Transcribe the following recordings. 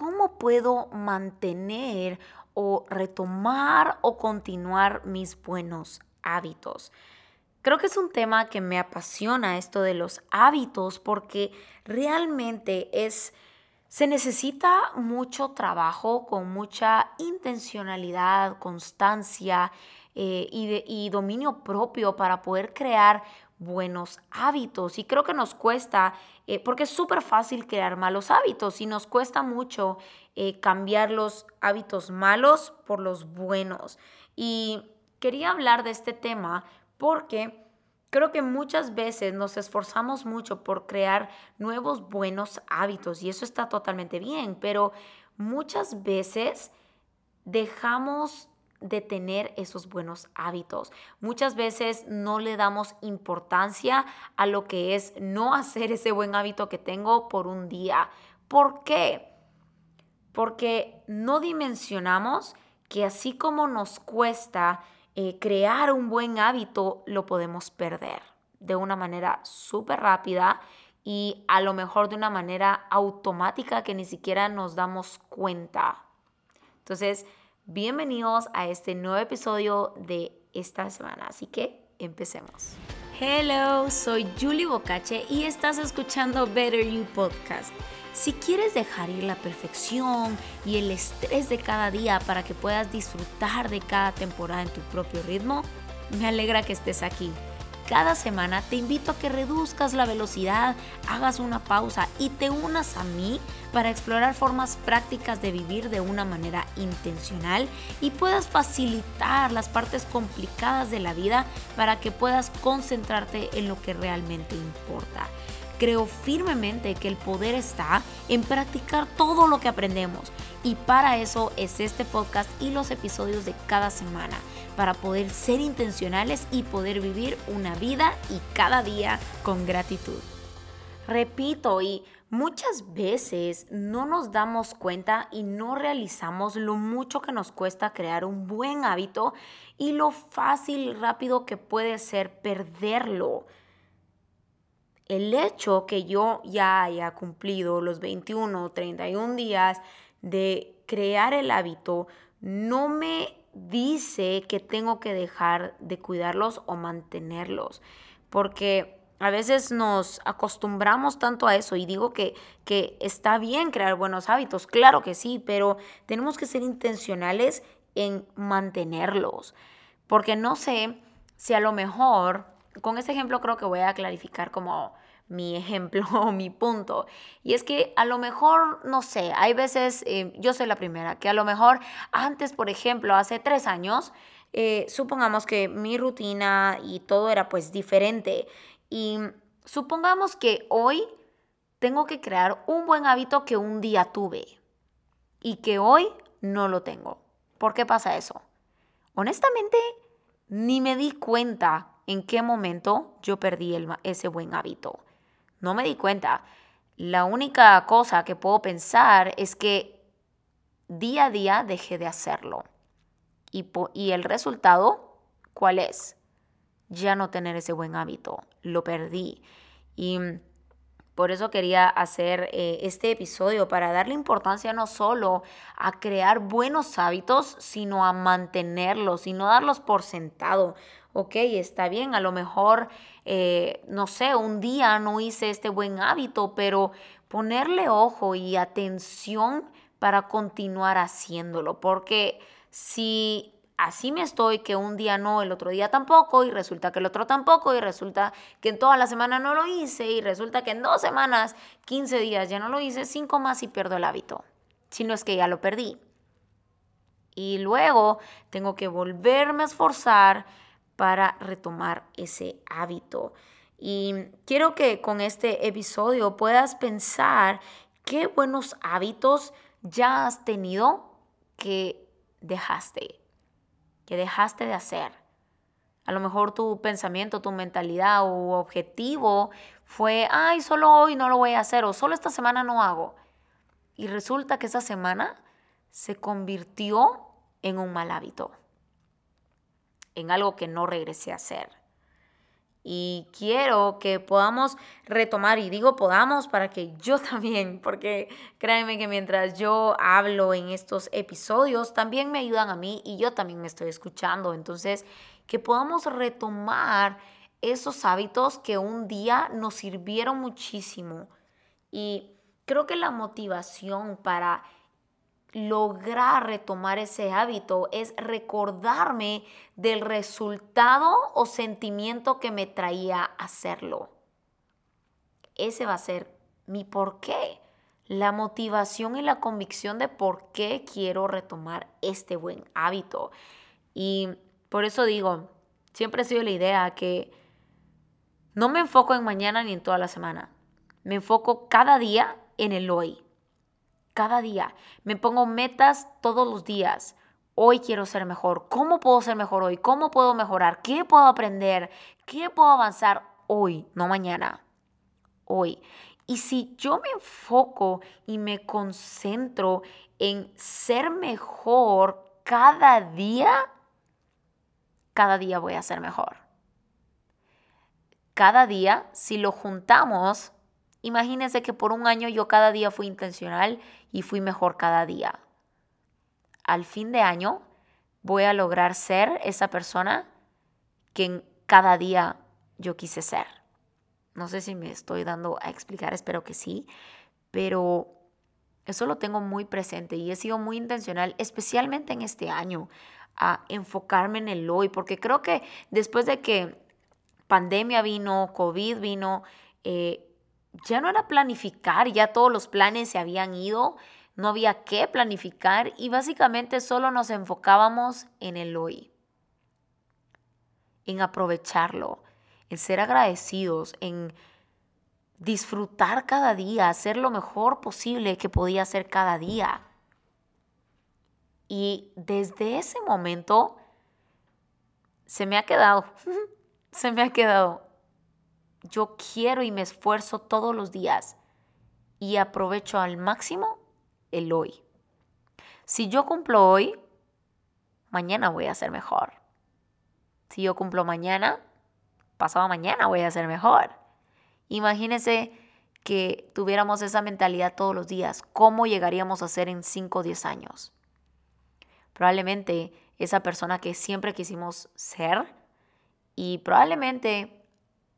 ¿cómo puedo mantener o retomar o continuar mis buenos hábitos? Creo que es un tema que me apasiona esto de los hábitos porque realmente es se necesita mucho trabajo con mucha intencionalidad, constancia eh, y, dominio propio para poder crear buenos hábitos. Y creo que nos cuesta, eh, porque es súper fácil crear malos hábitos y nos cuesta mucho eh, cambiar los hábitos malos por los buenos. Y quería hablar de este tema porque Creo que muchas veces nos esforzamos mucho por crear nuevos buenos hábitos y eso está totalmente bien, pero muchas veces dejamos de tener esos buenos hábitos. Muchas veces no le damos importancia a lo que es no hacer ese buen hábito que tengo por un día. ¿Por qué? Porque no dimensionamos que así como nos cuesta eh, crear un buen hábito lo podemos perder de una manera súper rápida y a lo mejor de una manera automática que ni siquiera nos damos cuenta. Entonces, bienvenidos a este nuevo episodio de esta semana. Así que empecemos. Hello, soy Julie Bocache y estás escuchando Better You Podcast si quieres dejar ir la perfección y el estrés de cada día para que puedas disfrutar de cada temporada en tu propio ritmo, me alegra que estés aquí. Cada semana te invito a que reduzcas la velocidad, hagas una pausa y te unas a mí para explorar formas prácticas de vivir de una manera intencional y puedas facilitar las partes complicadas de la vida para que puedas concentrarte en lo que realmente importa. Creo firmemente que el poder está en practicar todo lo que aprendemos y para eso es este podcast y los episodios de cada semana, para poder ser intencionales y poder vivir una vida y cada día con gratitud. Repito, y muchas veces no nos damos cuenta y no realizamos lo mucho que nos cuesta crear un buen hábito y lo fácil y rápido que puede ser perderlo el hecho que yo ya haya cumplido los 21 o 31 días de crear el hábito no me dice que tengo que dejar de cuidarlos o mantenerlos, porque a veces nos acostumbramos tanto a eso y digo que, que está bien crear buenos hábitos, claro que sí, pero tenemos que ser intencionales en mantenerlos, porque no sé si a lo mejor, con ese ejemplo creo que voy a clarificar como mi ejemplo o mi punto. Y es que a lo mejor, no sé, hay veces, eh, yo soy la primera, que a lo mejor antes, por ejemplo, hace tres años, eh, supongamos que mi rutina y todo era pues diferente. Y supongamos que hoy tengo que crear un buen hábito que un día tuve y que hoy no lo tengo. ¿Por qué pasa eso? Honestamente, ni me di cuenta en qué momento yo perdí ese buen hábito. No me di cuenta. La única cosa que puedo pensar es que día a día dejé de hacerlo. Y, y el resultado, ¿cuál es? Ya no tener ese buen hábito. Lo perdí. Y por eso quería hacer eh, este episodio, para darle importancia no solo a crear buenos hábitos, sino a mantenerlos y no darlos por sentado ok, está bien, a lo mejor, eh, no sé, un día no hice este buen hábito, pero ponerle ojo y atención para continuar haciéndolo, porque si así me estoy que un día no, el otro día tampoco, y resulta que el otro tampoco, y resulta que en toda la semana no lo hice, y resulta que en dos semanas, 15 días ya no lo hice, cinco más y pierdo el hábito, si no es que ya lo perdí. Y luego tengo que volverme a esforzar, para retomar ese hábito. Y quiero que con este episodio puedas pensar qué buenos hábitos ya has tenido que dejaste, que dejaste de hacer. A lo mejor tu pensamiento, tu mentalidad o objetivo fue, ay, solo hoy no lo voy a hacer o solo esta semana no hago. Y resulta que esa semana se convirtió en un mal hábito en algo que no regresé a hacer. y quiero que podamos retomar, y digo podamos para que yo también, porque créanme que mientras yo hablo en estos episodios, también me ayudan a mí y yo también me estoy escuchando. Entonces, que podamos retomar esos hábitos que un día nos sirvieron muchísimo. Y creo que la motivación para lograr retomar ese hábito es recordarme del resultado o sentimiento que me traía hacerlo. Ese va a ser mi por qué, la motivación y la convicción de por qué quiero retomar este buen hábito. Y por eso digo, siempre ha sido la idea que no me enfoco en mañana ni en toda la semana. Me enfoco cada día en el hoy cada día. Me pongo metas todos los días. Hoy quiero ser mejor. ¿Cómo puedo ser mejor hoy? ¿Cómo puedo mejorar? ¿Qué puedo aprender? ¿Qué puedo avanzar hoy, no mañana? Hoy. Y si yo me enfoco y me concentro en ser mejor cada día, cada día voy a ser mejor. Cada día, si lo juntamos, Imagínense que por un año yo cada día fui intencional y fui mejor cada día. Al fin de año voy a lograr ser esa persona que en cada día yo quise ser. No sé si me estoy dando a explicar, espero que sí, pero eso lo tengo muy presente y he sido muy intencional, especialmente en este año, a enfocarme en el hoy, porque creo que después de que pandemia vino, COVID vino, eh, ya no era planificar, ya todos los planes se habían ido, no había que planificar y básicamente solo nos enfocábamos en el hoy, en aprovecharlo, en ser agradecidos, en disfrutar cada día, hacer lo mejor posible que podía hacer cada día. Y desde ese momento se me ha quedado, se me ha quedado yo quiero y me esfuerzo todos los días y aprovecho al máximo el hoy. Si yo cumplo hoy, mañana voy a ser mejor. Si yo cumplo mañana, pasado mañana voy a ser mejor. Imagínense que tuviéramos esa mentalidad todos los días. ¿Cómo llegaríamos a ser en 5 o 10 años? Probablemente esa persona que siempre quisimos ser y probablemente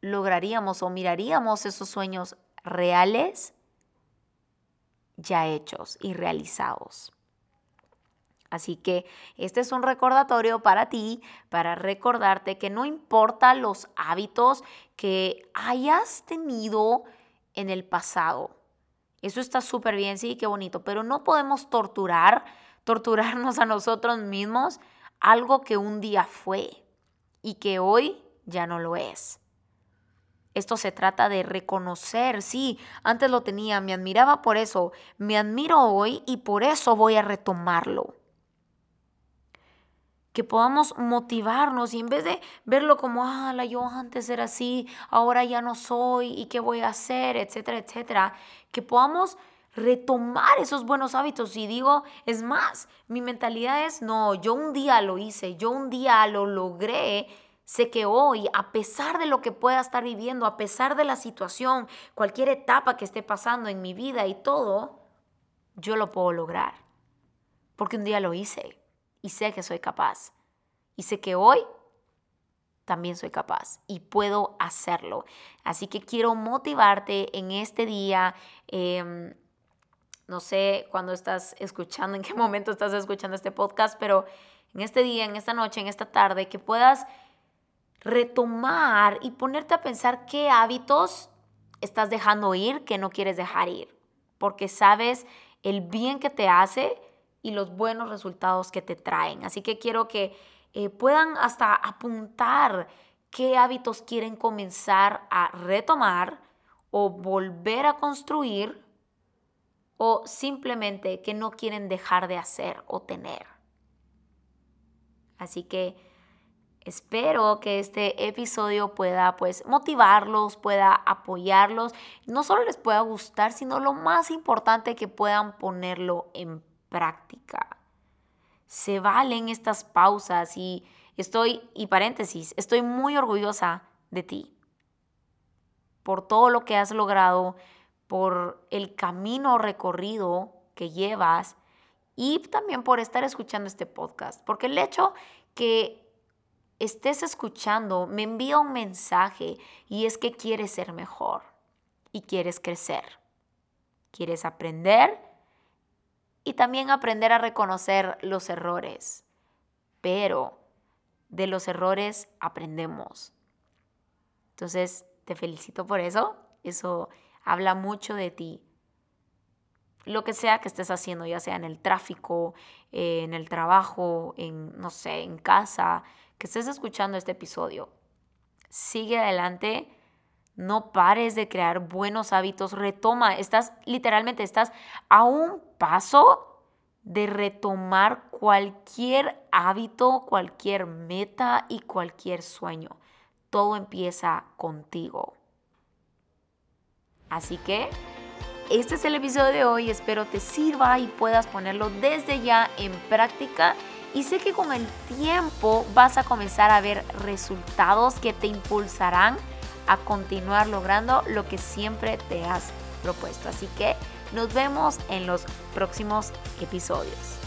lograríamos o miraríamos esos sueños reales ya hechos y realizados. Así que este es un recordatorio para ti, para recordarte que no importa los hábitos que hayas tenido en el pasado. Eso está súper bien, sí, qué bonito, pero no podemos torturar, torturarnos a nosotros mismos algo que un día fue y que hoy ya no lo es. Esto se trata de reconocer, sí, antes lo tenía, me admiraba por eso, me admiro hoy y por eso voy a retomarlo. Que podamos motivarnos y en vez de verlo como, ah, yo antes era así, ahora ya no soy y qué voy a hacer, etcétera, etcétera, que podamos retomar esos buenos hábitos. Y digo, es más, mi mentalidad es, no, yo un día lo hice, yo un día lo logré Sé que hoy, a pesar de lo que pueda estar viviendo, a pesar de la situación, cualquier etapa que esté pasando en mi vida y todo, yo lo puedo lograr. Porque un día lo hice y sé que soy capaz. Y sé que hoy también soy capaz y puedo hacerlo. Así que quiero motivarte en este día. Em, no sé cuándo estás escuchando, en qué momento estás escuchando este podcast, pero en este día, en esta noche, en esta tarde, que puedas retomar y ponerte a pensar qué hábitos estás dejando ir que no quieres dejar ir, porque sabes el bien que te hace y los buenos resultados que te traen. Así que quiero que eh, puedan hasta apuntar qué hábitos quieren comenzar a retomar o volver a construir o simplemente que no quieren dejar de hacer o tener. Así que Espero que este episodio pueda pues motivarlos, pueda apoyarlos, no solo les pueda gustar, sino lo más importante que puedan ponerlo en práctica. Se valen estas pausas y estoy, y paréntesis, estoy muy orgullosa de ti, por todo lo que has logrado, por el camino recorrido que llevas y también por estar escuchando este podcast, porque el hecho que estés escuchando me envía un mensaje y es que quieres ser mejor y quieres crecer. Quieres aprender y también aprender a reconocer los errores. Pero de los errores aprendemos. Entonces, te felicito por eso. Eso habla mucho de ti. Lo que sea que estés haciendo, ya sea en el tráfico, eh, en el trabajo, en, no sé, en casa, que estés escuchando este episodio, sigue adelante. No pares de crear buenos hábitos. Retoma. Estás, literalmente, estás a un paso de retomar cualquier hábito, cualquier meta y cualquier sueño. Todo empieza contigo. Así que este es el episodio de hoy. Espero te sirva y puedas ponerlo desde ya en práctica. Y sé que con el tiempo vas a comenzar a ver resultados que te impulsarán a continuar logrando lo que siempre te has propuesto. Así que nos vemos en los próximos episodios.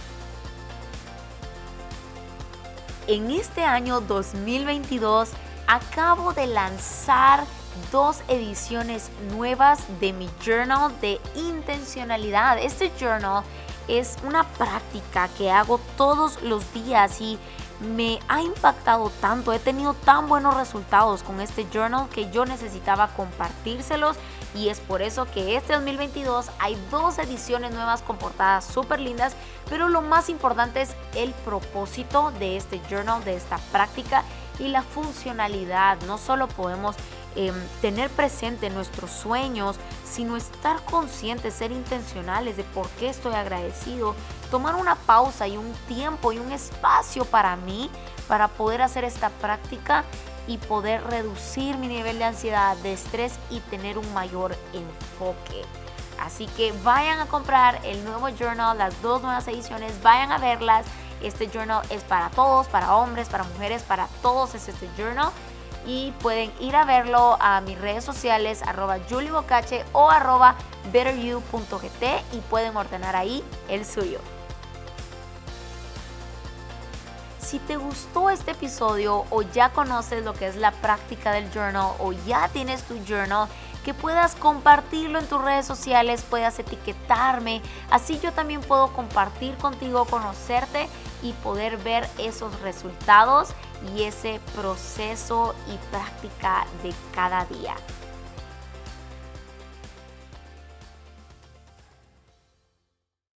En este año 2022 acabo de lanzar dos ediciones nuevas de mi journal de intencionalidad. Este journal es una práctica que hago todos los días y me ha impactado tanto, he tenido tan buenos resultados con este journal que yo necesitaba compartírselos y es por eso que este 2022 hay dos ediciones nuevas con portadas súper lindas, pero lo más importante es el propósito de este journal, de esta práctica y la funcionalidad. No solo podemos Em, tener presente nuestros sueños, sino estar conscientes, ser intencionales de por qué estoy agradecido, tomar una pausa y un tiempo y un espacio para mí para poder hacer esta práctica y poder reducir mi nivel de ansiedad, de estrés y tener un mayor enfoque. Así que vayan a comprar el nuevo journal, las dos nuevas ediciones, vayan a verlas. Este journal es para todos, para hombres, para mujeres, para todos es este journal y pueden ir a verlo a mis redes sociales arroba o arroba betteryou.gt y pueden ordenar ahí el suyo. Si te gustó este episodio o ya conoces lo que es la práctica del journal o ya tienes tu journal, que puedas compartirlo en tus redes sociales, puedas etiquetarme, así yo también puedo compartir contigo, conocerte y poder ver esos resultados y ese proceso y práctica de cada día.